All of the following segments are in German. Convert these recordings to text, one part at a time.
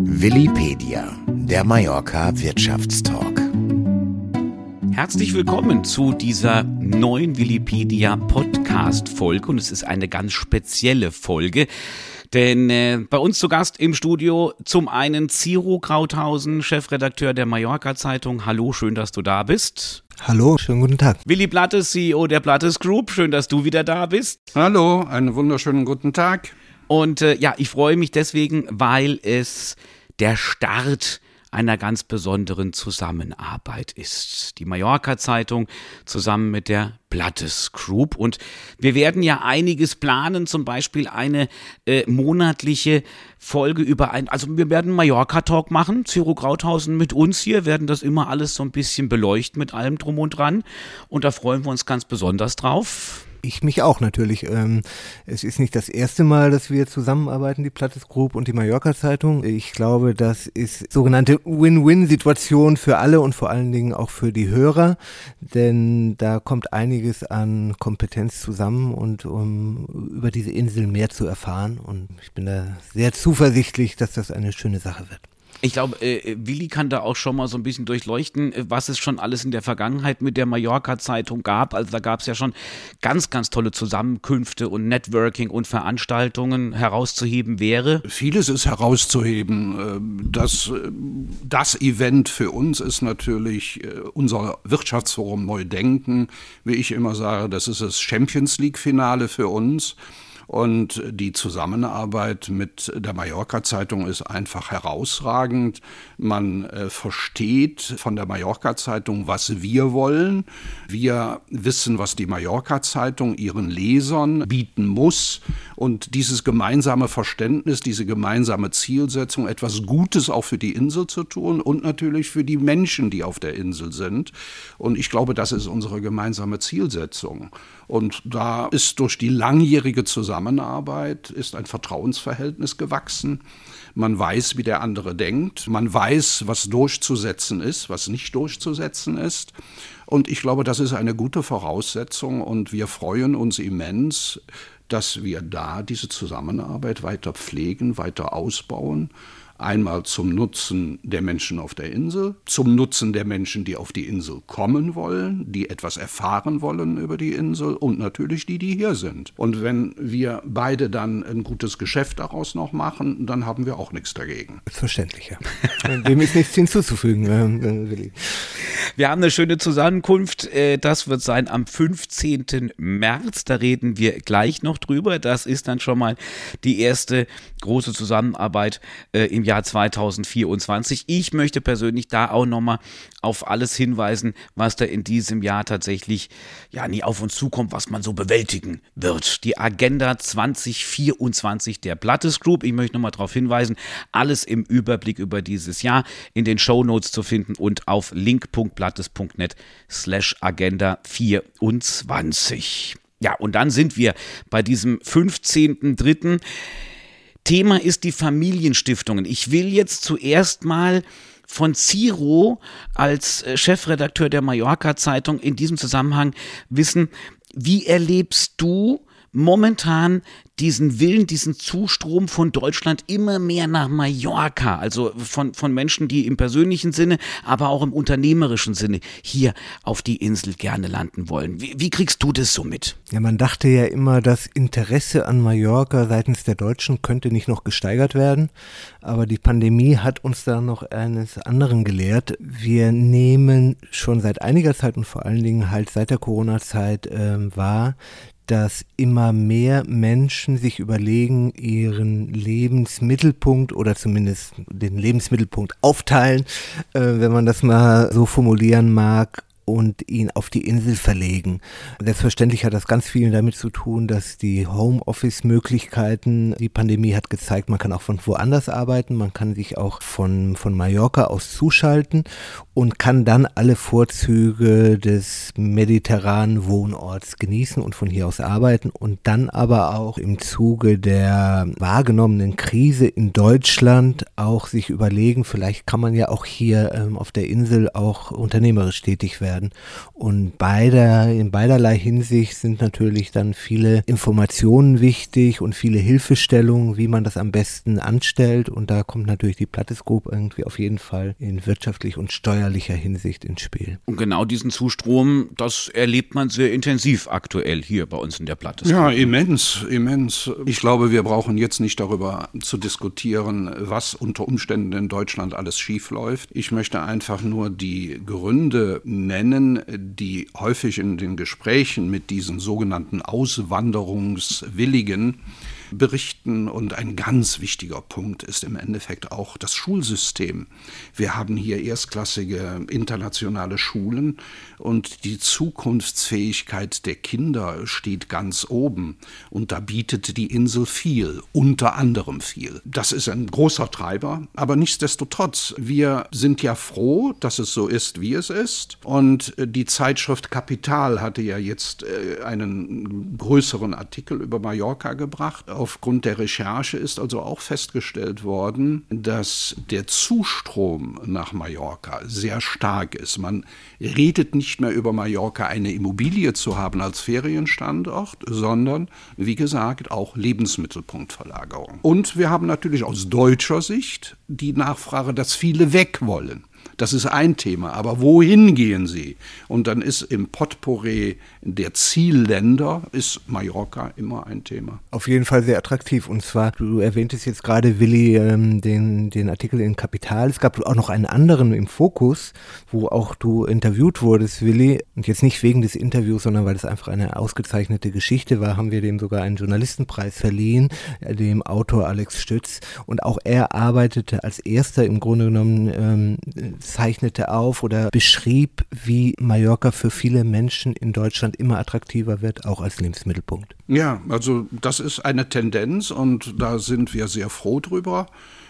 Willipedia, der Mallorca Wirtschaftstalk. Herzlich willkommen zu dieser neuen Willipedia Podcast Folge und es ist eine ganz spezielle Folge. Denn äh, bei uns zu Gast im Studio zum einen Ciro Krauthausen, Chefredakteur der Mallorca Zeitung. Hallo, schön, dass du da bist. Hallo, schönen guten Tag. Willi Blattes, CEO der Blattes Group, schön, dass du wieder da bist. Hallo, einen wunderschönen guten Tag. Und äh, ja, ich freue mich deswegen, weil es der Start einer ganz besonderen Zusammenarbeit ist. Die Mallorca Zeitung zusammen mit der Blattes Group. Und wir werden ja einiges planen, zum Beispiel eine äh, monatliche Folge über ein, also wir werden Mallorca Talk machen, Ciro Krauthausen mit uns hier, werden das immer alles so ein bisschen beleuchten mit allem drum und dran. Und da freuen wir uns ganz besonders drauf. Ich mich auch natürlich. Ähm, es ist nicht das erste Mal, dass wir zusammenarbeiten, die Plattes Group und die Mallorca Zeitung. Ich glaube, das ist sogenannte Win-Win-Situation für alle und vor allen Dingen auch für die Hörer, denn da kommt einiges an Kompetenz zusammen und um über diese Insel mehr zu erfahren. Und ich bin da sehr zuversichtlich, dass das eine schöne Sache wird. Ich glaube, äh, Willi kann da auch schon mal so ein bisschen durchleuchten, äh, was es schon alles in der Vergangenheit mit der Mallorca-Zeitung gab. Also da gab es ja schon ganz, ganz tolle Zusammenkünfte und Networking und Veranstaltungen herauszuheben wäre. Vieles ist herauszuheben. Ähm, das, äh, das Event für uns ist natürlich äh, unser Wirtschaftsforum Neudenken. Wie ich immer sage, das ist das Champions League-Finale für uns. Und die Zusammenarbeit mit der Mallorca-Zeitung ist einfach herausragend. Man äh, versteht von der Mallorca-Zeitung, was wir wollen. Wir wissen, was die Mallorca-Zeitung ihren Lesern bieten muss. Und dieses gemeinsame Verständnis, diese gemeinsame Zielsetzung, etwas Gutes auch für die Insel zu tun und natürlich für die Menschen, die auf der Insel sind. Und ich glaube, das ist unsere gemeinsame Zielsetzung. Und da ist durch die langjährige Zusammenarbeit ist ein Vertrauensverhältnis gewachsen. Man weiß, wie der andere denkt. Man weiß, was durchzusetzen ist, was nicht durchzusetzen ist. Und ich glaube, das ist eine gute Voraussetzung und wir freuen uns immens, dass wir da diese Zusammenarbeit weiter pflegen, weiter ausbauen Einmal zum Nutzen der Menschen auf der Insel, zum Nutzen der Menschen, die auf die Insel kommen wollen, die etwas erfahren wollen über die Insel und natürlich die, die hier sind. Und wenn wir beide dann ein gutes Geschäft daraus noch machen, dann haben wir auch nichts dagegen. Selbstverständlich, ja. Dem ist nichts hinzuzufügen, äh, Willi. Wir haben eine schöne Zusammenkunft. Äh, das wird sein am 15. März. Da reden wir gleich noch drüber. Das ist dann schon mal die erste große Zusammenarbeit äh, im Jahr 2024. Ich möchte persönlich da auch nochmal auf alles hinweisen, was da in diesem Jahr tatsächlich ja nie auf uns zukommt, was man so bewältigen wird. Die Agenda 2024 der Blattes Group. Ich möchte nochmal darauf hinweisen, alles im Überblick über dieses Jahr in den Show Notes zu finden und auf link.blattes.net slash Agenda 24. Ja, und dann sind wir bei diesem 15.3. Thema ist die Familienstiftungen. Ich will jetzt zuerst mal von Ciro als äh, Chefredakteur der Mallorca Zeitung in diesem Zusammenhang wissen, wie erlebst du momentan diesen Willen, diesen Zustrom von Deutschland immer mehr nach Mallorca, also von, von Menschen, die im persönlichen Sinne, aber auch im unternehmerischen Sinne hier auf die Insel gerne landen wollen. Wie, wie kriegst du das so mit? Ja, man dachte ja immer, das Interesse an Mallorca seitens der Deutschen könnte nicht noch gesteigert werden, aber die Pandemie hat uns da noch eines anderen gelehrt. Wir nehmen schon seit einiger Zeit und vor allen Dingen halt seit der Corona-Zeit äh, wahr, dass immer mehr Menschen sich überlegen, ihren Lebensmittelpunkt oder zumindest den Lebensmittelpunkt aufteilen, äh, wenn man das mal so formulieren mag, und ihn auf die Insel verlegen. Selbstverständlich hat das ganz viel damit zu tun, dass die Homeoffice-Möglichkeiten, die Pandemie hat gezeigt, man kann auch von woanders arbeiten, man kann sich auch von, von Mallorca aus zuschalten und kann dann alle Vorzüge des mediterranen Wohnorts genießen und von hier aus arbeiten und dann aber auch im Zuge der wahrgenommenen Krise in Deutschland auch sich überlegen, vielleicht kann man ja auch hier ähm, auf der Insel auch unternehmerisch tätig werden werden. Und beider, in beiderlei Hinsicht sind natürlich dann viele Informationen wichtig und viele Hilfestellungen, wie man das am besten anstellt. Und da kommt natürlich die Plattes Group irgendwie auf jeden Fall in wirtschaftlich und steuerlicher Hinsicht ins Spiel. Und genau diesen Zustrom, das erlebt man sehr intensiv aktuell hier bei uns in der Plattes Ja, immens, immens. Ich glaube, wir brauchen jetzt nicht darüber zu diskutieren, was unter Umständen in Deutschland alles schiefläuft. Ich möchte einfach nur die Gründe nennen, die häufig in den Gesprächen mit diesen sogenannten Auswanderungswilligen berichten. Und ein ganz wichtiger Punkt ist im Endeffekt auch das Schulsystem. Wir haben hier erstklassige internationale Schulen und die Zukunftsfähigkeit der Kinder steht ganz oben. Und da bietet die Insel viel, unter anderem viel. Das ist ein großer Treiber, aber nichtsdestotrotz, wir sind ja froh, dass es so ist, wie es ist. Und die Zeitschrift Kapital hatte ja jetzt äh, einen größeren Artikel über Mallorca gebracht Aufgrund der Recherche ist also auch festgestellt worden, dass der Zustrom nach Mallorca sehr stark ist. Man redet nicht mehr über Mallorca eine Immobilie zu haben als Ferienstandort, sondern, wie gesagt, auch Lebensmittelpunktverlagerung. Und wir haben natürlich aus deutscher Sicht die Nachfrage, dass viele weg wollen. Das ist ein Thema. Aber wohin gehen sie? Und dann ist im Potpourri der Zielländer, ist Mallorca immer ein Thema. Auf jeden Fall sehr attraktiv. Und zwar, du erwähntest jetzt gerade, Willi, ähm, den, den Artikel in Kapital. Es gab auch noch einen anderen im Fokus, wo auch du interviewt wurdest, Willi. Und jetzt nicht wegen des Interviews, sondern weil es einfach eine ausgezeichnete Geschichte war, haben wir dem sogar einen Journalistenpreis verliehen, äh, dem Autor Alex Stütz. Und auch er arbeitete als erster im Grunde genommen ähm, zeichnete auf oder beschrieb, wie Mallorca für viele Menschen in Deutschland immer attraktiver wird, auch als Lebensmittelpunkt. Ja, also das ist eine Tendenz und da sind wir sehr froh drüber,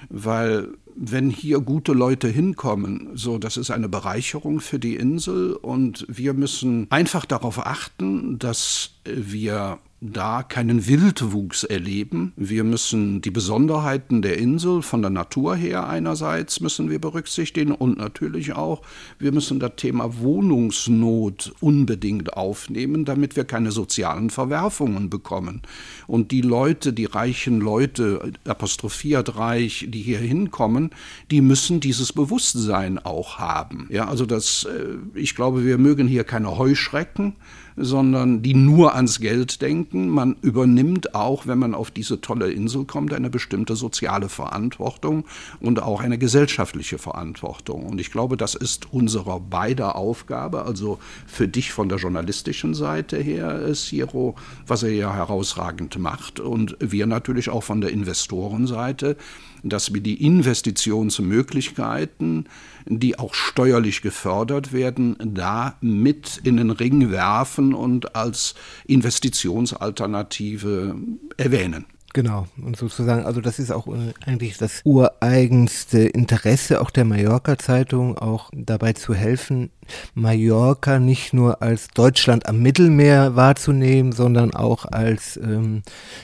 weil wenn hier gute Leute hinkommen, so das ist eine Bereicherung für die Insel und wir müssen einfach darauf achten, dass wir da keinen Wildwuchs erleben. Wir müssen die Besonderheiten der Insel von der Natur her einerseits müssen wir berücksichtigen und natürlich auch, wir müssen das Thema Wohnungsnot unbedingt aufnehmen, damit wir keine sozialen Verwerfungen bekommen. Und die Leute, die reichen Leute, apostrophiert reich, die hier hinkommen, die müssen dieses Bewusstsein auch haben. Ja, also das, äh, ich glaube, wir mögen hier keine Heuschrecken, sondern die nur ans Geld denken. Man übernimmt auch, wenn man auf diese tolle Insel kommt, eine bestimmte soziale Verantwortung und auch eine gesellschaftliche Verantwortung. Und ich glaube, das ist unsere beider Aufgabe, also für dich von der journalistischen Seite her, Siro, was er ja herausragend macht und wir natürlich auch von der Investorenseite, dass wir die Investitionsmöglichkeiten, die auch steuerlich gefördert werden, da mit in den Ring werfen und als Investitionsalternative erwähnen. Genau, und sozusagen, also das ist auch eigentlich das ureigenste Interesse auch der Mallorca-Zeitung, auch dabei zu helfen, Mallorca nicht nur als Deutschland am Mittelmeer wahrzunehmen, sondern auch als, ähm,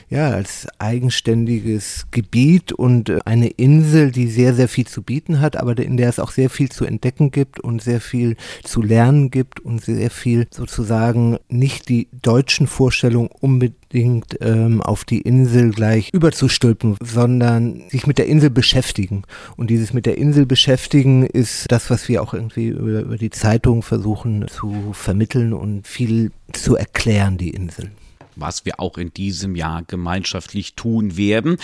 ja, als eigenständiges Gebiet und äh, eine Insel, die sehr, sehr viel zu bieten hat, aber in der es auch sehr viel zu entdecken gibt und sehr viel zu lernen gibt und sehr viel sozusagen nicht die deutschen Vorstellungen unbedingt ähm, auf die Insel gleich überzustülpen, sondern sich mit der Insel beschäftigen. Und dieses mit der Insel beschäftigen ist das, was wir auch irgendwie über, über die Zeit Zeitung versuchen zu vermitteln und viel zu erklären, die Insel. Was wir auch in diesem Jahr gemeinschaftlich tun werden.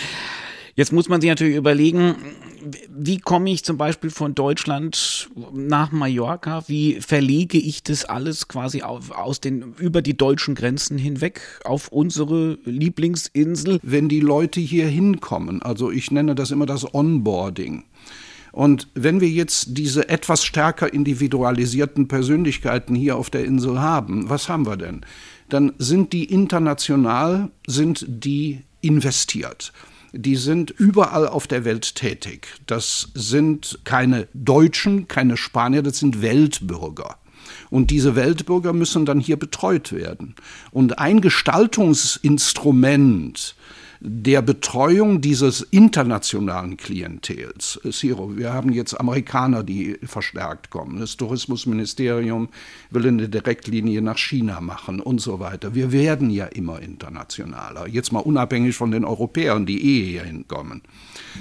Jetzt muss man sich natürlich überlegen, wie komme ich zum Beispiel von Deutschland nach Mallorca? Wie verlege ich das alles quasi auf, aus den, über die deutschen Grenzen hinweg auf unsere Lieblingsinsel? Wenn die Leute hier hinkommen, also ich nenne das immer das Onboarding. Und wenn wir jetzt diese etwas stärker individualisierten Persönlichkeiten hier auf der Insel haben, was haben wir denn? Dann sind die international, sind die investiert die sind überall auf der Welt tätig. Das sind keine Deutschen, keine Spanier, das sind Weltbürger. Und diese Weltbürger müssen dann hier betreut werden. Und ein Gestaltungsinstrument der Betreuung dieses internationalen Klientels. Siro, wir haben jetzt Amerikaner, die verstärkt kommen. Das Tourismusministerium will eine Direktlinie nach China machen und so weiter. Wir werden ja immer internationaler. Jetzt mal unabhängig von den Europäern, die eh hier hinkommen.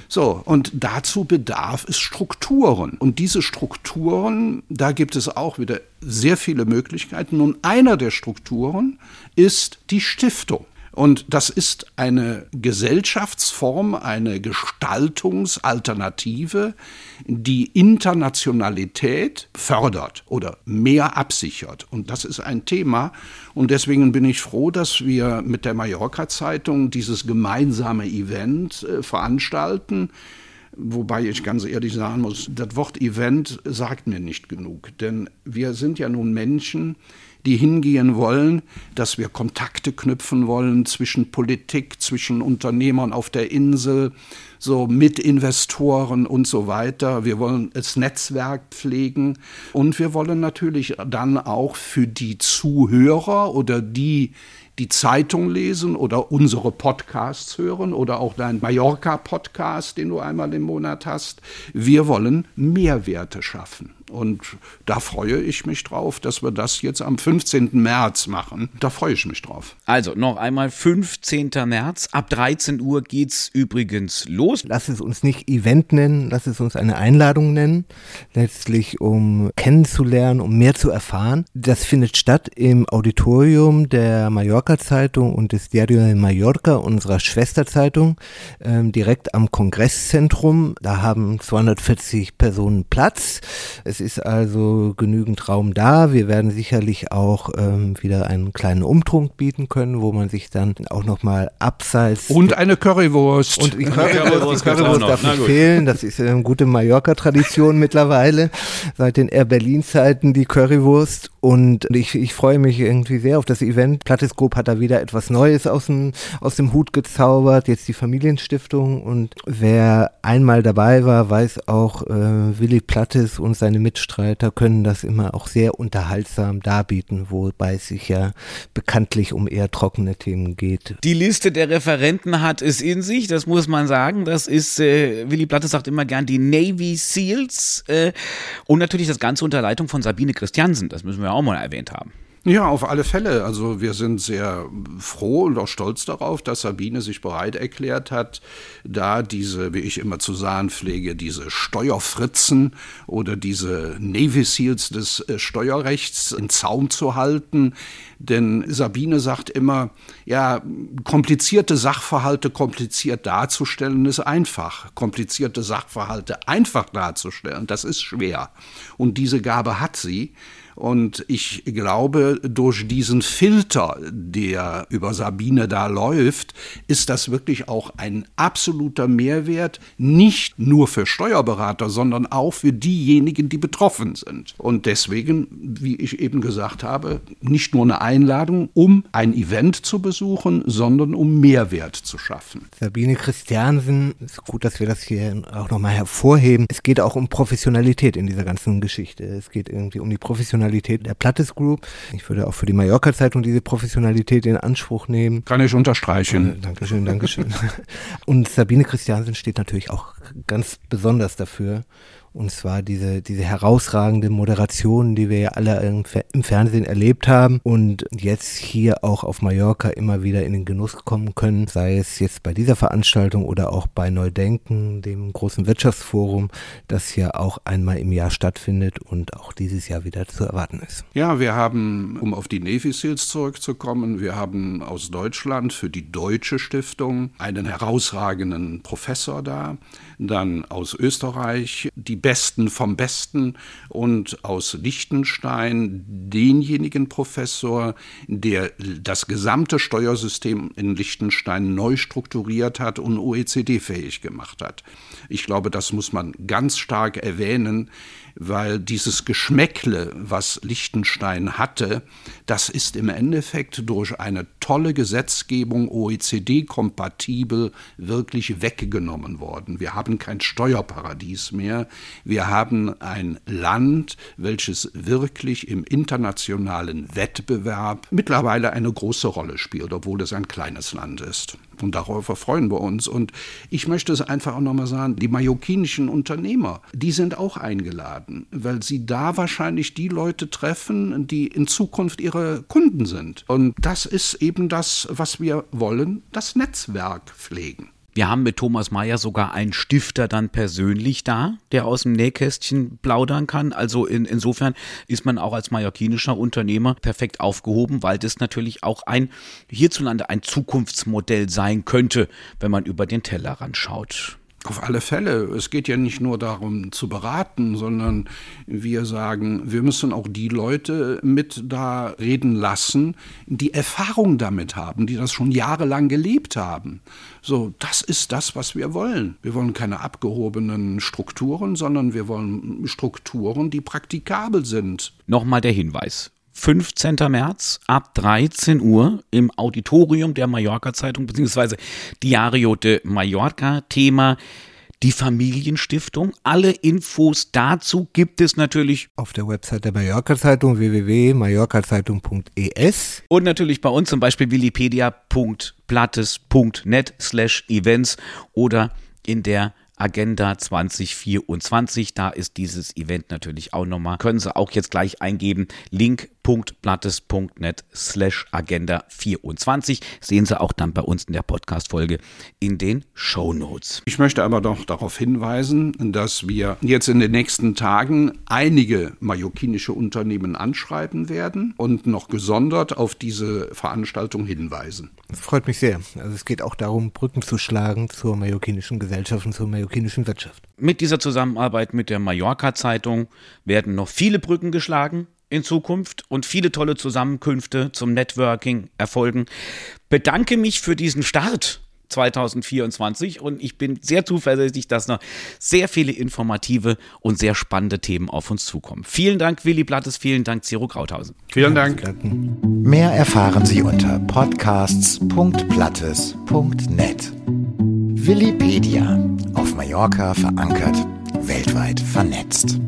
So, und dazu bedarf es Strukturen. Und diese Strukturen, da gibt es auch wieder sehr viele Möglichkeiten. Und einer der Strukturen ist die Stiftung. Und das ist eine Gesellschaftsform, eine Gestaltungsalternative, die Internationalität fördert oder mehr absichert. Und das ist ein Thema. Und deswegen bin ich froh, dass wir mit der Mallorca-Zeitung dieses gemeinsame Event äh, veranstalten. Wobei ich ganz ehrlich sagen muss, das Wort Event sagt mir nicht genug. Denn wir sind ja nun Menschen, die hingehen wollen, dass wir Kontakte knüpfen wollen zwischen Politik, zwischen Unternehmern auf der Insel, so mit Investoren und so weiter. Wir wollen das Netzwerk pflegen und wir wollen natürlich dann auch für die Zuhörer oder die, die Zeitung lesen oder unsere Podcasts hören oder auch dein Mallorca-Podcast, den du einmal im Monat hast. Wir wollen Mehrwerte schaffen. Und da freue ich mich drauf, dass wir das jetzt am 15. März machen. Da freue ich mich drauf. Also noch einmal 15. März. Ab 13 Uhr geht es übrigens los. Lass es uns nicht Event nennen, lass es uns eine Einladung nennen. Letztlich um kennenzulernen, um mehr zu erfahren. Das findet statt im Auditorium der Mallorca Zeitung und des Diario de Mallorca, unserer Schwesterzeitung, ähm, direkt am Kongresszentrum. Da haben 240 Personen Platz. Es ist also genügend Raum da. Wir werden sicherlich auch ähm, wieder einen kleinen Umtrunk bieten können, wo man sich dann auch nochmal abseits. Und eine Currywurst. Und die Currywurst, die Currywurst darf nicht fehlen. Das ist eine gute Mallorca-Tradition mittlerweile. Seit den Air Berlin-Zeiten die Currywurst. Und ich, ich freue mich irgendwie sehr auf das Event. Plattes Group hat da wieder etwas Neues aus dem, aus dem Hut gezaubert. Jetzt die Familienstiftung. Und wer einmal dabei war, weiß auch, äh, Willi Plattes und seine Mitglieder Mitstreiter können das immer auch sehr unterhaltsam darbieten, wobei es sich ja bekanntlich um eher trockene Themen geht. Die Liste der Referenten hat es in sich, das muss man sagen. Das ist, äh, Willy Platte sagt immer gern die Navy SEALs äh, und natürlich das Ganze unter Leitung von Sabine Christiansen, das müssen wir auch mal erwähnt haben. Ja, auf alle Fälle. Also wir sind sehr froh und auch stolz darauf, dass Sabine sich bereit erklärt hat, da diese, wie ich immer zu sagen pflege, diese Steuerfritzen oder diese Navy Seals des äh, Steuerrechts in Zaum zu halten. Denn Sabine sagt immer, ja, komplizierte Sachverhalte kompliziert darzustellen ist einfach. Komplizierte Sachverhalte einfach darzustellen, das ist schwer. Und diese Gabe hat sie. Und ich glaube, durch diesen Filter, der über Sabine da läuft, ist das wirklich auch ein absoluter Mehrwert, nicht nur für Steuerberater, sondern auch für diejenigen, die betroffen sind. Und deswegen, wie ich eben gesagt habe, nicht nur eine Einladung, um ein Event zu besuchen, sondern um Mehrwert zu schaffen. Sabine Christiansen, ist gut, dass wir das hier auch nochmal hervorheben. Es geht auch um Professionalität in dieser ganzen Geschichte. Es geht irgendwie um die Professionalität Professionalität der Plattes Group. Ich würde auch für die Mallorca-Zeitung diese Professionalität in Anspruch nehmen. Kann ich unterstreichen. Äh, Dankeschön, Dankeschön. Und Sabine Christiansen steht natürlich auch ganz besonders dafür, und zwar diese, diese herausragende Moderation, die wir ja alle im, Fernsehen erlebt haben und jetzt hier auch auf Mallorca immer wieder in den Genuss kommen können, sei es jetzt bei dieser Veranstaltung oder auch bei Neudenken, dem großen Wirtschaftsforum, das ja auch einmal im Jahr stattfindet und auch dieses Jahr wieder zu erwarten ist. Ja, wir haben, um auf die Navy Seals zurückzukommen, wir haben aus Deutschland für die Deutsche Stiftung einen herausragenden Professor da, dann aus Österreich die Besten vom Besten und aus Liechtenstein denjenigen Professor, der das gesamte Steuersystem in Liechtenstein neu strukturiert hat und OECD-fähig gemacht hat. Ich glaube, das muss man ganz stark erwähnen, weil dieses Geschmäckle, was Liechtenstein hatte, das ist im Endeffekt durch eine tolle Gesetzgebung OECD-kompatibel wirklich weggenommen worden. Wir haben kein Steuerparadies mehr. Wir haben ein Land, welches wirklich im internationalen Wettbewerb mittlerweile eine große Rolle spielt, obwohl es ein kleines Land ist. Und darauf freuen wir uns. Und ich möchte es einfach auch nochmal sagen, die mallorquinischen Unternehmer, die sind auch eingeladen, weil sie da wahrscheinlich die Leute treffen, die in Zukunft ihre Kunden sind. Und das ist eben das, was wir wollen, das Netzwerk pflegen. Wir haben mit Thomas Mayer sogar einen Stifter dann persönlich da, der aus dem Nähkästchen plaudern kann. Also in, insofern ist man auch als mallorquinischer Unternehmer perfekt aufgehoben, weil das natürlich auch ein hierzulande ein Zukunftsmodell sein könnte, wenn man über den Tellerrand schaut. Auf alle Fälle. Es geht ja nicht nur darum zu beraten, sondern wir sagen, wir müssen auch die Leute mit da reden lassen, die Erfahrung damit haben, die das schon jahrelang gelebt haben. So, das ist das, was wir wollen. Wir wollen keine abgehobenen Strukturen, sondern wir wollen Strukturen, die praktikabel sind. Nochmal der Hinweis. 15. März ab 13 Uhr im Auditorium der Mallorca Zeitung beziehungsweise Diario de Mallorca Thema die Familienstiftung. Alle Infos dazu gibt es natürlich auf der Website der Mallorca Zeitung www.mallorcazeitung.es und natürlich bei uns zum Beispiel wikipedia.plattes.net slash events oder in der Agenda 2024. Da ist dieses Event natürlich auch nochmal. Können Sie auch jetzt gleich eingeben. link.blattes.net slash Agenda 24. Sehen Sie auch dann bei uns in der Podcast-Folge in den Show Notes. Ich möchte aber doch darauf hinweisen, dass wir jetzt in den nächsten Tagen einige mallorquinische Unternehmen anschreiben werden und noch gesondert auf diese Veranstaltung hinweisen. Das freut mich sehr. Also es geht auch darum, Brücken zu schlagen zur mallorquinischen Gesellschaft und zur mallorquinischen Wirtschaft. Mit dieser Zusammenarbeit mit der Mallorca-Zeitung werden noch viele Brücken geschlagen in Zukunft und viele tolle Zusammenkünfte zum Networking erfolgen. Bedanke mich für diesen Start 2024 und ich bin sehr zuversichtlich, dass noch sehr viele informative und sehr spannende Themen auf uns zukommen. Vielen Dank, Willi Blattes, vielen Dank, Zero Krauthausen. Vielen Dank. Mehr erfahren Sie unter podcasts.plattes.net. Willipedia, auf Mallorca verankert, weltweit vernetzt.